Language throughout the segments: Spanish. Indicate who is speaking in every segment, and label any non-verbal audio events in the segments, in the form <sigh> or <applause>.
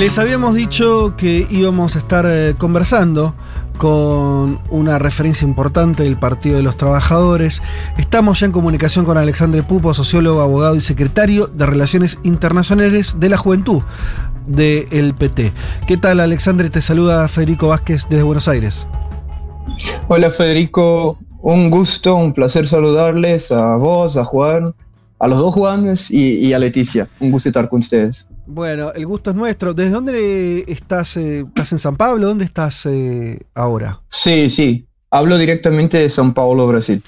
Speaker 1: Les habíamos dicho que íbamos a estar eh, conversando con una referencia importante del Partido de los Trabajadores. Estamos ya en comunicación con Alexandre Pupo, sociólogo, abogado y secretario de Relaciones Internacionales de la Juventud del PT. ¿Qué tal, Alexandre? Te saluda Federico Vázquez desde Buenos Aires.
Speaker 2: Hola, Federico. Un gusto, un placer saludarles a vos, a Juan, a los dos Juanes y, y a Leticia. Un gusto estar con ustedes.
Speaker 1: Bueno, el gusto es nuestro. ¿Desde dónde estás? Eh, ¿Estás en San Pablo? ¿Dónde estás eh, ahora?
Speaker 2: Sí, sí. Hablo directamente de San Paulo, Brasil.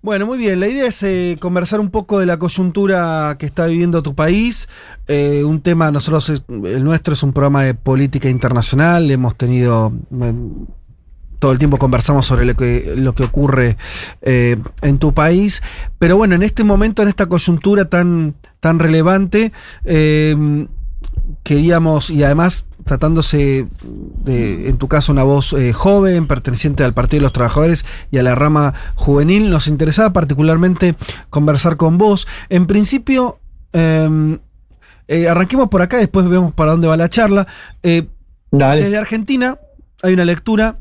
Speaker 1: Bueno, muy bien. La idea es eh, conversar un poco de la coyuntura que está viviendo tu país. un tema, nosotros, el nuestro es un programa de política internacional. Hemos tenido todo el tiempo conversamos sobre lo que, lo que ocurre en tu país. Pero bueno, en este momento, en esta coyuntura tan, tan relevante. Eh, queríamos, y además tratándose de, en tu caso, una voz eh, joven, perteneciente al Partido de los Trabajadores y a la rama juvenil, nos interesaba particularmente conversar con vos. En principio, em, eh, arranquemos por acá, después vemos para dónde va la charla. Desde Argentina hay una lectura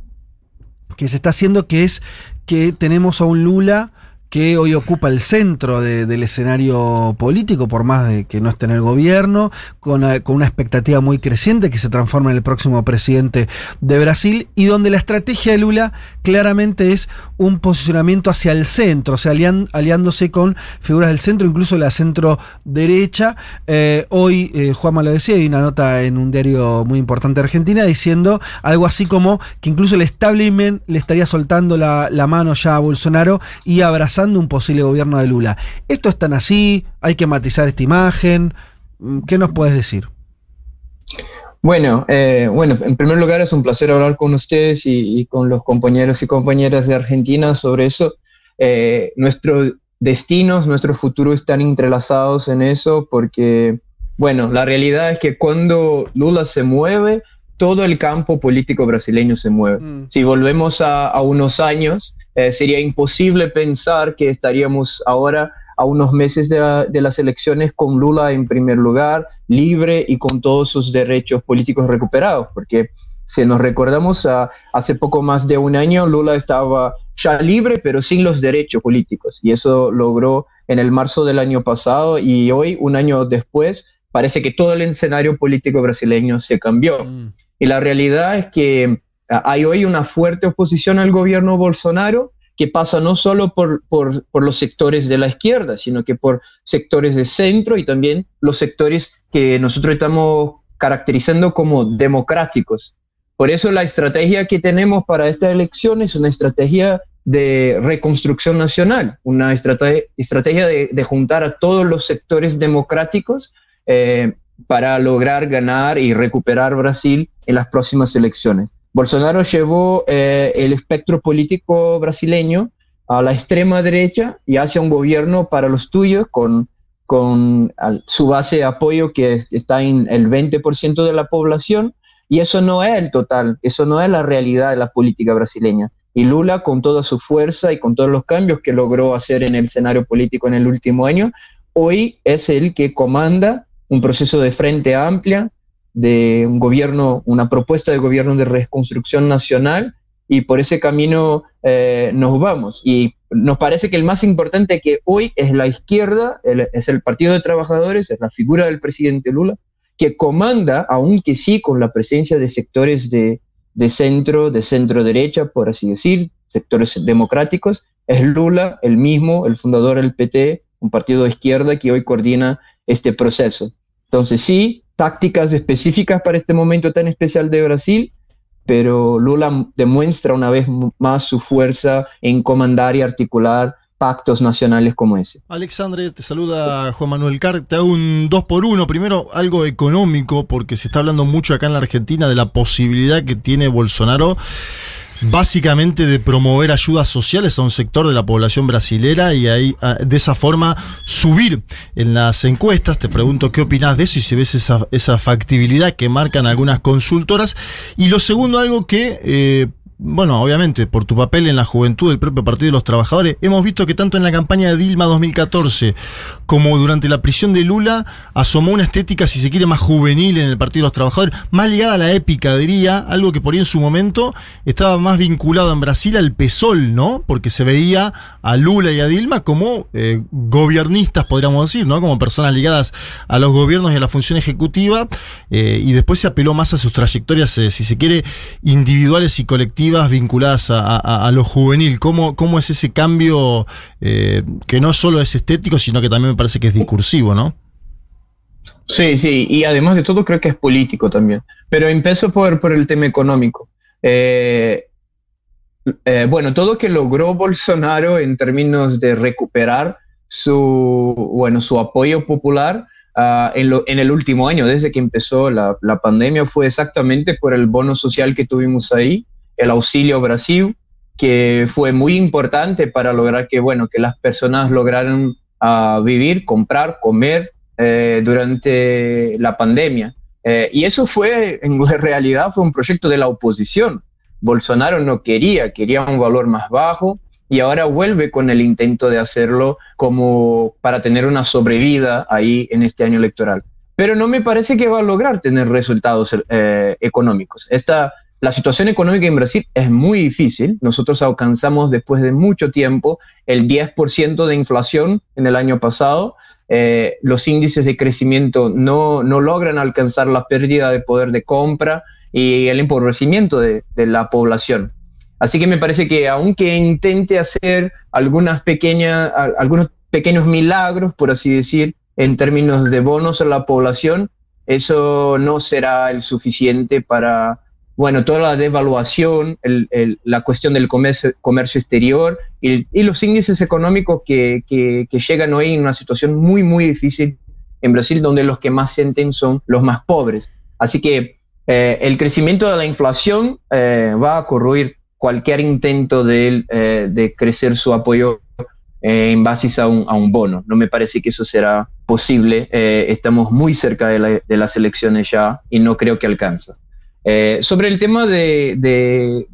Speaker 1: que se está haciendo que es que tenemos a un Lula que hoy ocupa el centro del escenario político, por más de que no esté en el gobierno, con, eh, con, una expectativa muy creciente que se transforme en el próximo presidente de Brasil, y donde la estrategia de Lula claramente es un posicionamiento hacia el centro, o sea, aliándose con figuras del centro, incluso la centro derecha. Eh, hoy, eh, Juan lo decía, hay una nota en un diario muy importante de Argentina diciendo algo así como que incluso el establishment le estaría soltando la, la mano ya a Bolsonaro y abrazando un posible gobierno de Lula. ¿Esto es tan así? ¿Hay que matizar esta imagen? Mm, ¿Qué nos puedes decir?
Speaker 2: Bueno, eh, bueno, en primer lugar es un placer hablar con ustedes y, con los compañeros y compañeras de Argentina sobre eso. Eh, nuestros destinos, nuestro futuro están entrelazados en eso porque, bueno, la realidad es que cuando Lula se mueve, todo el campo político brasileño se mueve. Mm. Si volvemos a, a unos años, eh, sería imposible pensar que estaríamos ahora a unos meses de, las elecciones con Lula en primer lugar, libre y con todos sus derechos políticos recuperados, porque si nos recordamos, a, hace poco más de un año Lula estaba ya libre, pero sin los derechos políticos, y eso logró en el marzo del año pasado, y hoy, un año después, parece que todo el escenario político brasileño se cambió. Mm. Y la realidad es que hay hoy una fuerte oposición al gobierno Bolsonaro que pasa no solo por, por, los sectores de la izquierda, sino que por sectores de centro y también los sectores que nosotros estamos caracterizando como democráticos. Por eso la estrategia que tenemos para esta elección es una estrategia de reconstrucción nacional, una estrategia de, juntar a todos los sectores democráticos eh, para lograr ganar y recuperar Brasil en las próximas elecciones. Bolsonaro llevó eh, el espectro político brasileño a la extrema derecha y hacia un gobierno para los tuyos con, con su base de apoyo que está en el 20% de la población y eso no es el total, eso no es la realidad de la política brasileña. Y Lula, con toda su fuerza y con todos los cambios que logró hacer en el escenario político en el último año, hoy es el que comanda un proceso de frente amplia de un gobierno, una propuesta de gobierno de reconstrucción nacional y por ese camino eh, nos vamos. Y nos parece que el más importante que hoy es la izquierda, es el Partido de Trabajadores, es la figura del presidente Lula, que comanda, aunque sí con la presencia de sectores de, de centro, de centro derecha, por así decir, sectores democráticos, es Lula, el mismo, el fundador del PT, un partido de izquierda que hoy coordina este proceso. Entonces sí, tácticas específicas para este momento tan especial de Brasil, pero Lula demuestra una vez más su fuerza en comandar y articular pactos nacionales como ese.
Speaker 3: Alexandre, te saluda Juan Manuel Carr. Te hago un dos por uno. Primero, algo económico, porque se está hablando mucho acá en la Argentina de la posibilidad que tiene Bolsonaro básicamente de promover ayudas sociales a un sector de la población brasilera y ahí de esa forma subir en las encuestas. Te pregunto qué opinas de eso y si ves esa, esa factibilidad que marcan algunas consultoras. Y lo segundo, algo que eh, bueno, obviamente, por tu papel en la juventud del propio Partido de los Trabajadores, hemos visto que tanto en la campaña de Dilma 2014 como durante la prisión de Lula asomó una estética, si se quiere, más juvenil en el Partido de los Trabajadores, más ligada a la épica, diría, algo que por ahí en su momento estaba más vinculado en Brasil al PSOL, ¿no? Porque se veía a Lula y a Dilma como eh, gobiernistas, podríamos decir, ¿no? Como personas ligadas a los gobiernos y a la función ejecutiva, eh, y después se apeló más a sus trayectorias, eh, si se quiere, individuales y colectivas vinculadas a, lo juvenil. ¿Cómo, ¿Cómo, es ese cambio eh, que no solo es estético, sino que también me parece que es discursivo, ¿no?
Speaker 2: Sí, sí, y además de todo creo que es político también. Pero empiezo por, por el tema económico. Eh, eh, bueno, todo que logró Bolsonaro en términos de recuperar su, bueno, su apoyo popular ah, en, lo, en, el último año, desde que empezó la, la, pandemia, fue exactamente por el bono social que tuvimos ahí, el auxilio Brasil, que fue muy importante para lograr que, bueno, que las personas lograran uh, vivir, comprar, comer eh, durante la pandemia. Eh, y eso fue, en <laughs> realidad, fue un proyecto de la oposición. Bolsonaro no quería, quería un valor más bajo y ahora vuelve con el intento de hacerlo como para tener una sobrevida ahí en este año electoral. Pero no me parece que va a lograr tener resultados eh, económicos. Esta la situación económica en Brasil es muy difícil. Nosotros alcanzamos después de mucho tiempo el 10% de inflación en el año pasado. Eh, los índices de crecimiento no, no, logran alcanzar la pérdida de poder de compra y el empobrecimiento de, de, la población. Así que me parece que aunque intente hacer algunas pequeñas, algunos pequeños milagros, por así decir, en términos de bonos a la población, eso no será el suficiente para bueno, toda la devaluación, la cuestión del comercio, comercio exterior y, los índices económicos que, llegan hoy en una situación muy, muy difícil en Brasil, donde los que más sienten son los más pobres. Así que eh, el crecimiento de la inflación eh, va a corroer cualquier intento de, eh, de crecer su apoyo en base a un, a un, bono. No me parece que eso será posible. estamos muy cerca de, de las elecciones ya y no creo que alcance. Eh, sobre el tema de,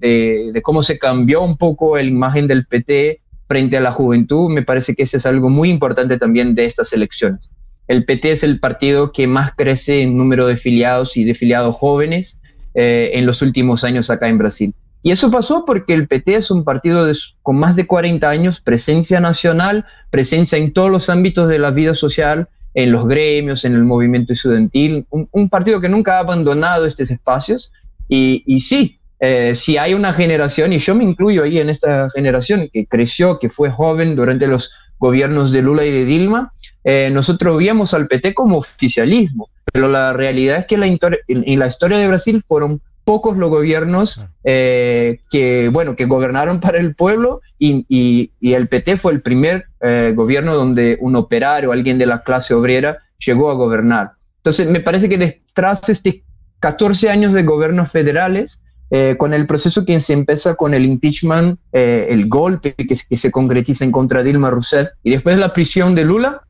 Speaker 2: cómo se cambió un poco la imagen del PT frente a la juventud, me parece que ese es algo muy importante también de estas elecciones. El PT es el partido que más crece en número de filiados y de filiados jóvenes eh, en los últimos años acá en Brasil. Y eso pasó porque el PT es un partido con más de 40 años, presencia nacional, presencia en todos los ámbitos de la vida social, en los gremios, en el movimiento estudiantil, un, partido que nunca ha abandonado estos espacios. Y, y sí, eh, si hay una generación, y yo me incluyo ahí en esta generación que creció, que fue joven durante los gobiernos de Lula y de Dilma, eh, nosotros veíamos al PT como oficialismo, pero la realidad es que en la historia de Brasil fueron pocos los gobiernos eh, que, bueno, que gobernaron para el pueblo y, y, el PT fue el primer eh, gobierno donde un operario, alguien de la clase obrera, llegó a gobernar. Entonces, me parece que tras estos 14 años de gobiernos federales, eh, con el proceso que se empieza con el impeachment, el golpe que, que, se concretiza en contra de Dilma Rousseff y después la prisión de Lula,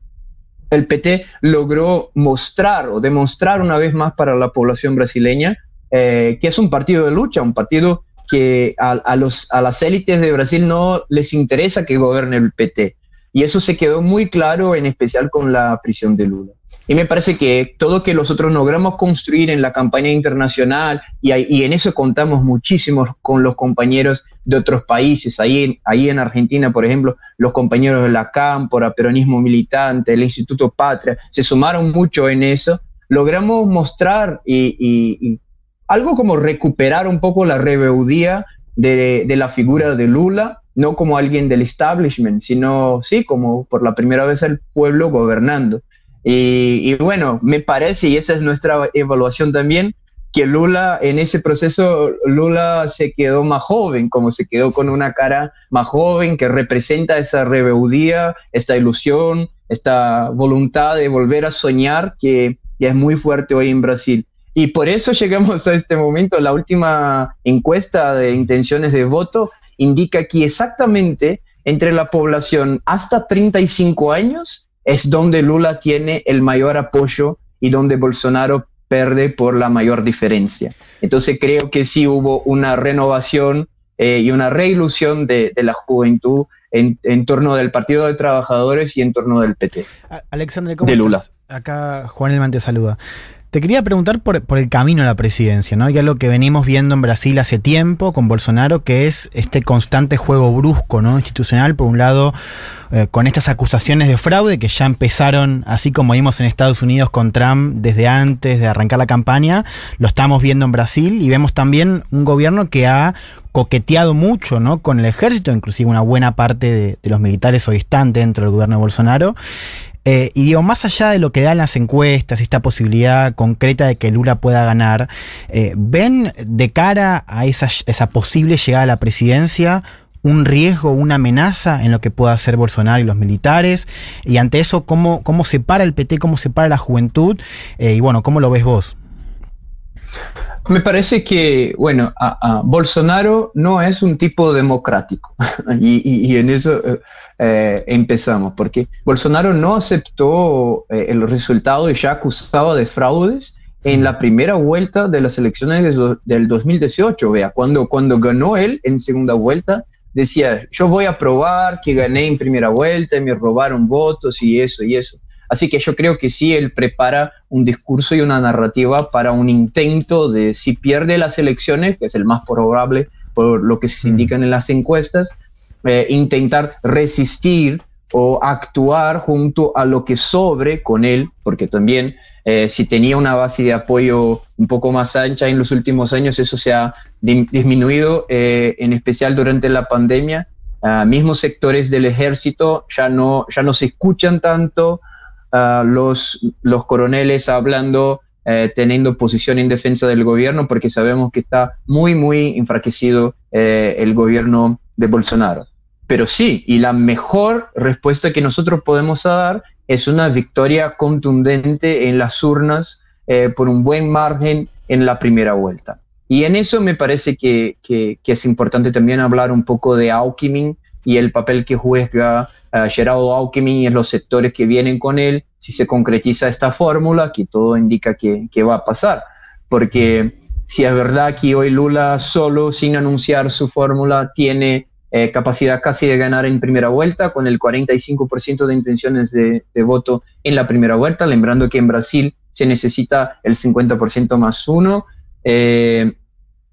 Speaker 2: el PT logró mostrar o demostrar una vez más para la población brasileña eh, que es un partido de lucha, un partido que a, los, a las élites de Brasil no les interesa que gobierne el PT. Y eso se quedó muy claro, en especial con la prisión de Lula. Y me parece que todo que nosotros logramos construir en la campaña internacional, y, y en eso contamos muchísimo con los compañeros de otros países, ahí, ahí en Argentina, por ejemplo, los compañeros de la Cámpora, Peronismo Militante, el Instituto Patria, se sumaron mucho en eso, logramos mostrar y, algo como recuperar un poco la rebeldía de, la figura de Lula, no como alguien del establishment, sino sí, como por la primera vez el pueblo gobernando. Y, bueno, me parece, y esa es nuestra evaluación también, que Lula, en ese proceso, Lula se quedó más joven, como se quedó con una cara más joven que representa esa rebeldía, esta ilusión, esta voluntad de volver a soñar que es muy fuerte hoy en Brasil. Y por eso <laughs> llegamos a este momento. La última encuesta de intenciones de voto indica que exactamente entre la población hasta 35 años es donde Lula tiene el mayor apoyo y donde Bolsonaro pierde por la mayor diferencia. Entonces creo que sí hubo una renovación eh, y una reilusión de, de la juventud en, en, torno del Partido de Trabajadores y en torno del PT.
Speaker 4: Alexandre, ¿cómo de Lula. Estás? Acá Juan Elman te saluda. Te quería preguntar por, por, el camino a la presidencia, ¿no? Ya lo que venimos viendo en Brasil hace tiempo con Bolsonaro, que es este constante juego brusco, ¿no? Institucional, por un lado, eh, con estas acusaciones de fraude que ya empezaron, así como vimos en Estados Unidos con Trump desde antes de arrancar la campaña, lo estamos viendo en Brasil y vemos también un gobierno que ha coqueteado mucho ¿no? con el ejército, inclusive una buena parte de, de los militares hoy están dentro del gobierno de Bolsonaro. Eh, y digo, más allá de lo que dan las encuestas, esta posibilidad concreta de que Lula pueda ganar, eh, ¿ven de cara a esa, posible llegada a la presidencia un riesgo, una amenaza en lo que pueda hacer Bolsonaro y los militares? Y ante eso, ¿cómo, cómo se para el PT, cómo se para la juventud? Eh, y bueno, ¿cómo lo ves vos?
Speaker 2: Me parece que, bueno, Bolsonaro no es un tipo democrático <laughs> y, en eso eh, empezamos, porque Bolsonaro no aceptó eh, el resultado y ya acusaba de fraudes en la primera vuelta de las elecciones de, del 2018. Vea, cuando, cuando ganó él en segunda vuelta, decía, yo voy a probar que gané en primera vuelta me robaron votos y eso y eso. Así que yo creo que sí, él prepara un discurso y una narrativa para un intento de, si pierde las elecciones, que es el más probable por lo que se indican en las encuestas, eh, intentar resistir o actuar junto a lo que sobre con él, porque también eh, si tenía una base de apoyo un poco más ancha en los últimos años, eso se ha disminuido, eh, en especial durante la pandemia. Uh, mismos sectores del ejército ya no, ya no se escuchan tanto, Los, los coroneles hablando, eh, teniendo posición en defensa del gobierno, porque sabemos que está muy, muy enfraquecido eh, el gobierno de Bolsonaro. Pero sí, y la mejor respuesta que nosotros podemos dar es una victoria contundente en las urnas eh, por un buen margen en la primera vuelta. Y en eso me parece que, que, que es importante también hablar un poco de Alckmin y el papel que juega uh, Gerardo Alckmin y los sectores que vienen con él, si se concretiza esta fórmula, que todo indica que, que, va a pasar. Porque si es verdad que hoy Lula solo, sin anunciar su fórmula, tiene eh, capacidad casi de ganar en primera vuelta, con el 45% de intenciones de, de, voto en la primera vuelta, lembrando que en Brasil se necesita el 50% más uno. Eh,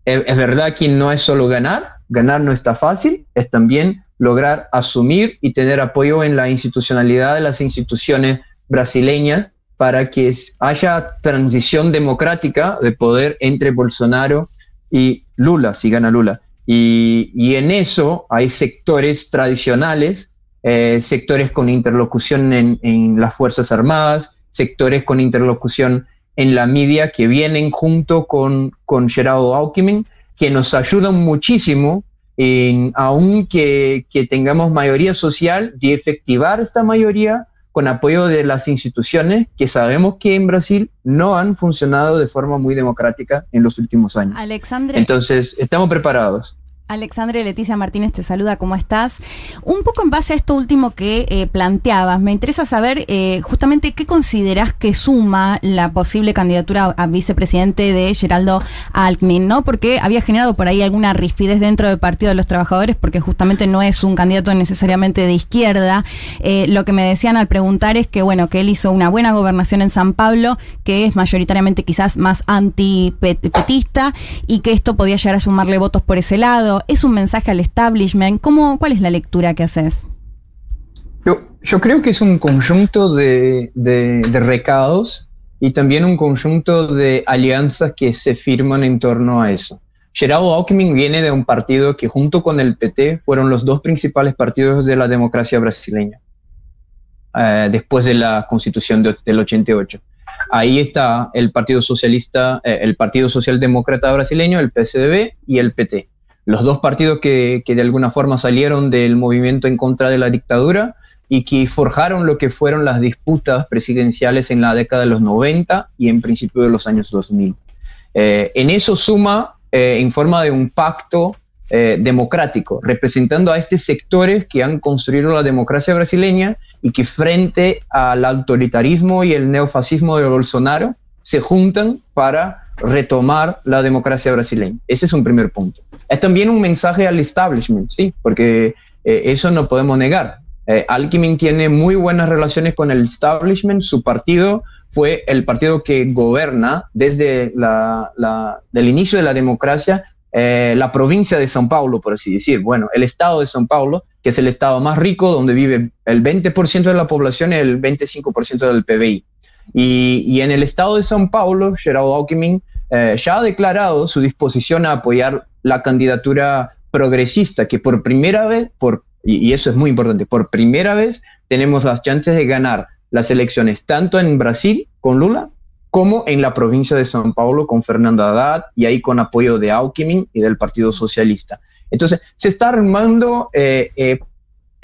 Speaker 2: es, es verdad que no es solo ganar, ganar no está fácil, es también lograr asumir y tener apoyo en la institucionalidad de las instituciones brasileñas para que haya transición democrática de poder entre Bolsonaro y Lula, si gana Lula. Y, en eso hay sectores tradicionales, eh, sectores con interlocución en, en, las Fuerzas Armadas, sectores con interlocución en la media que vienen junto con, con Gerardo Alckmin, que nos ayudan muchísimo en, aunque que tengamos mayoría social, de efectivar esta mayoría con apoyo de las instituciones que sabemos que en Brasil no han funcionado de forma muy democrática en los últimos años.
Speaker 5: Alexandre.
Speaker 2: Entonces, estamos preparados.
Speaker 5: Alexandre Leticia Martínez te saluda, ¿cómo estás? Un poco en base a esto último que eh, planteabas, me interesa saber eh, justamente qué considerás que suma la posible candidatura a vicepresidente de Geraldo Alckmin, ¿no? Porque había generado por ahí alguna rispidez dentro del Partido de los Trabajadores, porque justamente no es un candidato necesariamente de izquierda. Eh, lo que me decían al preguntar es que, bueno, que él hizo una buena gobernación en San Pablo, que es mayoritariamente quizás más antipetista, y que esto podía llegar a sumarle votos por ese lado ¿Es un mensaje al establishment? ¿Cómo, ¿Cuál es la lectura que haces?
Speaker 2: Yo, yo creo que es un conjunto de, de, de, recados y también un conjunto de alianzas que se firman en torno a eso. Gerardo Alckmin viene de un partido que junto con el PT fueron los dos principales partidos de la democracia brasileña, eh, después de la constitución de, del 88. Ahí está el Partido Socialista, eh, el Partido Socialdemócrata Brasileño, el PSDB y el PT. Los dos partidos que, que de alguna forma salieron del movimiento en contra de la dictadura y que forjaron lo que fueron las disputas presidenciales en la década de los 90 y en principio de los años 2000. Eh, en eso suma eh, en forma de un pacto eh, democrático, representando a estos sectores que han construido la democracia brasileña y que frente al autoritarismo y el neofascismo de Bolsonaro se juntan para retomar la democracia brasileña. Ese es un primer punto. Es también un mensaje al establishment, sí, porque eso no podemos negar. Eh, Alckmin tiene muy buenas relaciones con el establishment, su partido fue el partido que gobierna desde el inicio de la democracia eh, la provincia de São Paulo, por así decir. Bueno, el estado de São Paulo, que es el estado más rico, donde vive el 20% de la población y el 25% del PBI. Y, en el estado de São Paulo, Geraldo Alckmin eh, ya ha declarado su disposición a apoyar la candidatura progresista, que por primera vez, por y, eso es muy importante, por primera vez tenemos las chances de ganar las elecciones tanto en Brasil con Lula como en la provincia de São Paulo con Fernando Haddad y ahí con apoyo de Alckmin y del Partido Socialista. Entonces, se está armando, eh, eh,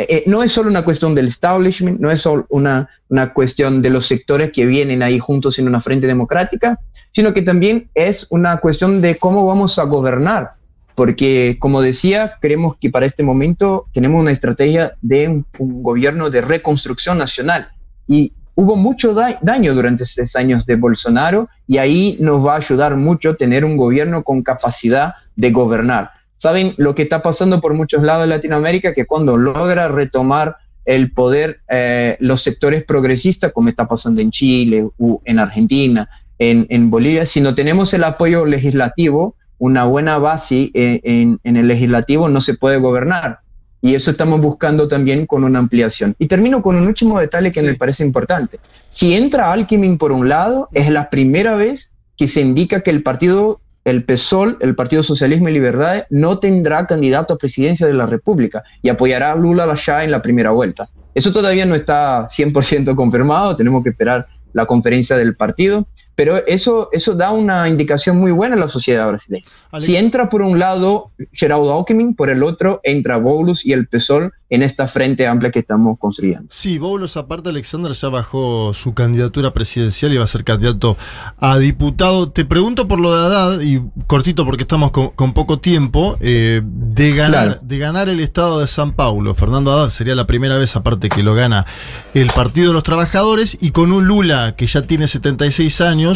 Speaker 2: eh, no es solo una cuestión del establishment, no es solo una, una cuestión de los sectores que vienen ahí juntos en una frente democrática, sino que también es una cuestión de cómo vamos a gobernar porque como decía, creemos que para este momento tenemos una estrategia de un, gobierno de reconstrucción nacional y hubo mucho daño durante estos años de Bolsonaro y ahí nos va a ayudar mucho tener un gobierno con capacidad de gobernar. Saben lo que está pasando por muchos lados de Latinoamérica, que cuando logra retomar el poder eh, los sectores progresistas, como está pasando en Chile, o en Argentina, en, en Bolivia, si no tenemos el apoyo legislativo, una buena base en, el legislativo no se puede gobernar. Y eso estamos buscando también con una ampliación. Y termino con un último detalle que me parece importante. Si entra Alckmin por un lado, es la primera vez que se indica que el partido, el PSOL, el Partido Socialismo y Libertad, no tendrá candidato a presidencia de la República y apoyará a Lula allá en la primera vuelta. Eso todavía no está 100% confirmado, tenemos que esperar la conferencia del partido, pero eso, eso da una indicación muy buena a la sociedad brasileña. Si entra por un lado Geraldo Alckmin, por el otro entra Boulos y el PSOL en esta frente amplia que estamos construyendo.
Speaker 3: Sí, Boulos, aparte Alexander ya bajó su candidatura presidencial y va a ser candidato a diputado. Te pregunto por lo de Haddad, y cortito porque estamos con, poco tiempo, eh, de, ganar, de ganar el estado de San Paulo. Fernando Haddad sería la primera vez, aparte que lo gana el Partido de los Trabajadores, y con un Lula que ya tiene 76 años,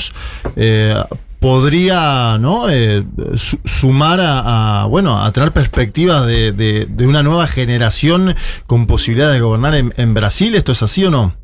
Speaker 3: eh, podría ¿no? Eh, sumar a, bueno, a tener perspectivas de, una nueva generación con posibilidad de gobernar en, Brasil. ¿Esto es así o no?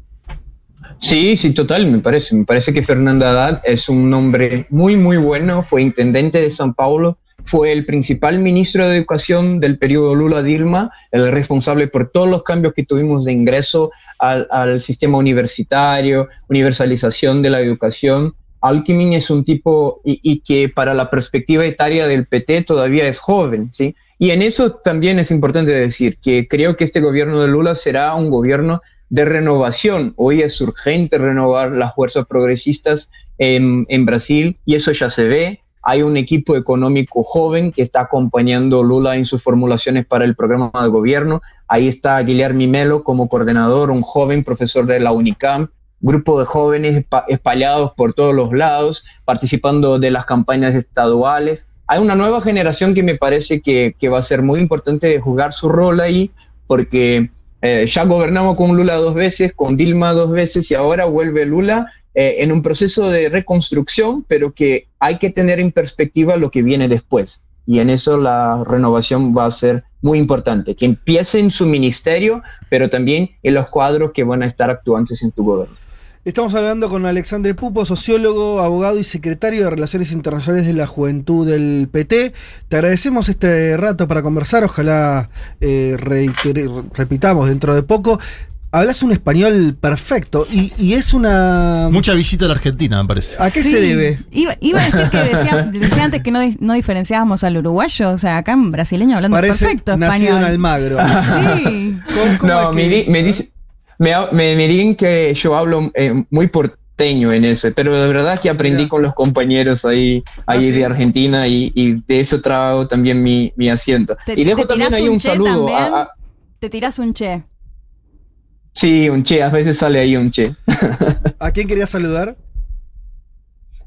Speaker 2: Sí, sí, total, me parece. Me parece que Fernando Haddad es un hombre muy, muy bueno. Fue intendente de San Paulo, fue el principal ministro de Educación del periodo Lula-Dilma, el responsable por todos los cambios que tuvimos de ingreso al sistema universitario, universalización de la educación Alckmin es un tipo y, que para la perspectiva etaria del PT todavía es joven, ¿sí? Y en eso también es importante decir que creo que este gobierno de Lula será un gobierno de renovación. Hoy es urgente renovar las fuerzas progresistas en, Brasil y eso ya se ve. Hay un equipo económico joven que está acompañando Lula en sus formulaciones para el programa de gobierno. Ahí está Guillermo Melo como coordinador, un joven profesor de la UNICAM grupo de jóvenes espallados por todos los lados, participando de las campañas estaduales. Hay una nueva generación que me parece que, va a ser muy importante jugar su rol ahí, porque eh, ya gobernamos con Lula dos veces, con Dilma dos veces y ahora vuelve Lula eh, en un proceso de reconstrucción, pero que hay que tener en perspectiva lo que viene después. Y en eso la renovación va a ser muy importante, que empiece en su ministerio, pero también en los cuadros que van a estar actuantes en tu gobierno.
Speaker 1: Estamos hablando con Alexandre Pupo, sociólogo, abogado y secretario de Relaciones Internacionales de la Juventud del PT. Te agradecemos este rato para conversar, ojalá eh, repitamos dentro de poco. Hablas un español perfecto y, es una...
Speaker 3: Mucha visita a la Argentina, me parece.
Speaker 1: ¿A qué se debe?
Speaker 5: Iba, a decir que decía, antes que no, diferenciábamos al uruguayo, o sea, acá en brasileño hablando perfecto español.
Speaker 1: nacido en Almagro.
Speaker 2: Sí. no, me, dice me, me, digan que yo hablo eh, muy porteño en eso, pero de verdad que aprendí con los compañeros ahí, ah, ahí de Argentina y, de eso trago también mi, mi asiento.
Speaker 5: y dejo también ahí un, saludo. ¿Te tiras un che?
Speaker 2: Sí, un che, a veces sale ahí un che. <laughs>
Speaker 1: ¿A quién querías saludar?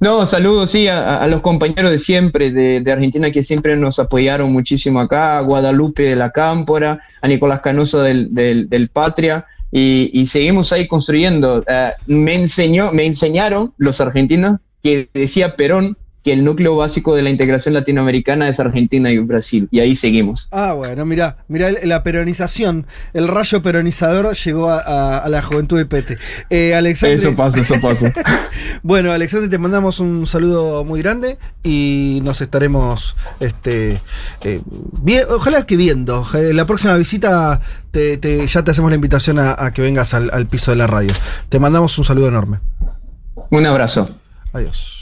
Speaker 2: No, saludos, sí, a, los compañeros de siempre de, Argentina que siempre nos apoyaron muchísimo acá, a Guadalupe de la Cámpora, a Nicolás Canosa del, del, Patria, y, seguimos ahí construyendo. Eh, me, enseñó, me enseñaron los argentinos que decía Perón que el núcleo básico de la integración latinoamericana es Argentina y Brasil. Y ahí seguimos.
Speaker 1: Ah, bueno, mira, mira la peronización, el rayo peronizador llegó a, la juventud de Pete.
Speaker 2: Eh, Alexandre, eso pasa, eso pasa. <laughs>
Speaker 1: bueno, Alexandre, te mandamos un saludo muy grande y nos estaremos, este, eh, ojalá que viendo. La próxima visita ya te hacemos la invitación a, que vengas al piso de la radio. Te mandamos un saludo enorme.
Speaker 2: Un abrazo.
Speaker 1: Adiós.